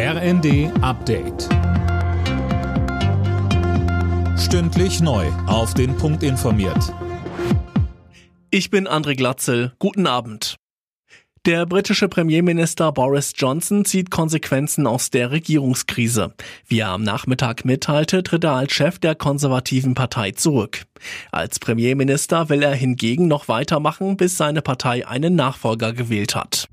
RND Update. Stündlich neu. Auf den Punkt informiert. Ich bin André Glatzel. Guten Abend. Der britische Premierminister Boris Johnson zieht Konsequenzen aus der Regierungskrise. Wie er am Nachmittag mitteilte, tritt er als Chef der konservativen Partei zurück. Als Premierminister will er hingegen noch weitermachen, bis seine Partei einen Nachfolger gewählt hat.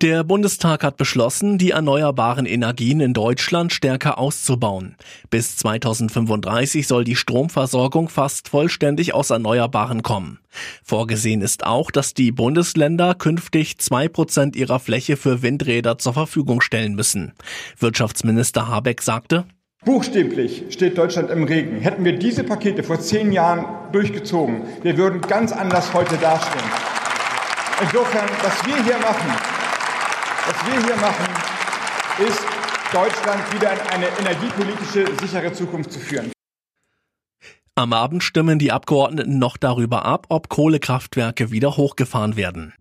Der Bundestag hat beschlossen, die erneuerbaren Energien in Deutschland stärker auszubauen. Bis 2035 soll die Stromversorgung fast vollständig aus Erneuerbaren kommen. Vorgesehen ist auch, dass die Bundesländer künftig zwei Prozent ihrer Fläche für Windräder zur Verfügung stellen müssen. Wirtschaftsminister Habeck sagte, Buchstäblich steht Deutschland im Regen. Hätten wir diese Pakete vor zehn Jahren durchgezogen, wir würden ganz anders heute dastehen. Insofern, was wir hier machen, was wir hier machen, ist, Deutschland wieder in eine energiepolitische sichere Zukunft zu führen. Am Abend stimmen die Abgeordneten noch darüber ab, ob Kohlekraftwerke wieder hochgefahren werden.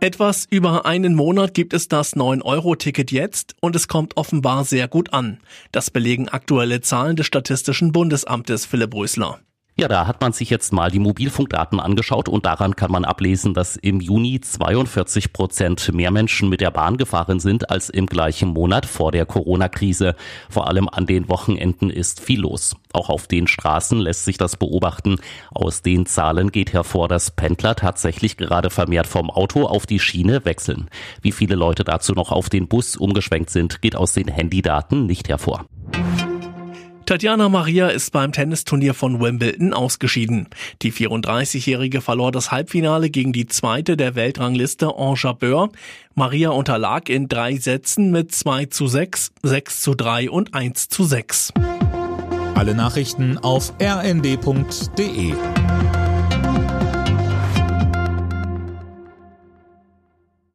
Etwas über einen Monat gibt es das 9-Euro-Ticket jetzt und es kommt offenbar sehr gut an. Das belegen aktuelle Zahlen des Statistischen Bundesamtes, Philipp Rösler. Ja, da hat man sich jetzt mal die Mobilfunkdaten angeschaut und daran kann man ablesen, dass im Juni 42 Prozent mehr Menschen mit der Bahn gefahren sind als im gleichen Monat vor der Corona-Krise. Vor allem an den Wochenenden ist viel los. Auch auf den Straßen lässt sich das beobachten. Aus den Zahlen geht hervor, dass Pendler tatsächlich gerade vermehrt vom Auto auf die Schiene wechseln. Wie viele Leute dazu noch auf den Bus umgeschwenkt sind, geht aus den Handydaten nicht hervor. Tatjana Maria ist beim Tennisturnier von Wimbledon ausgeschieden. Die 34-Jährige verlor das Halbfinale gegen die zweite der Weltrangliste Ange Jabeur. Maria unterlag in drei Sätzen mit 2 zu 6, 6 zu 3 und 1 zu 6. Alle Nachrichten auf rnd.de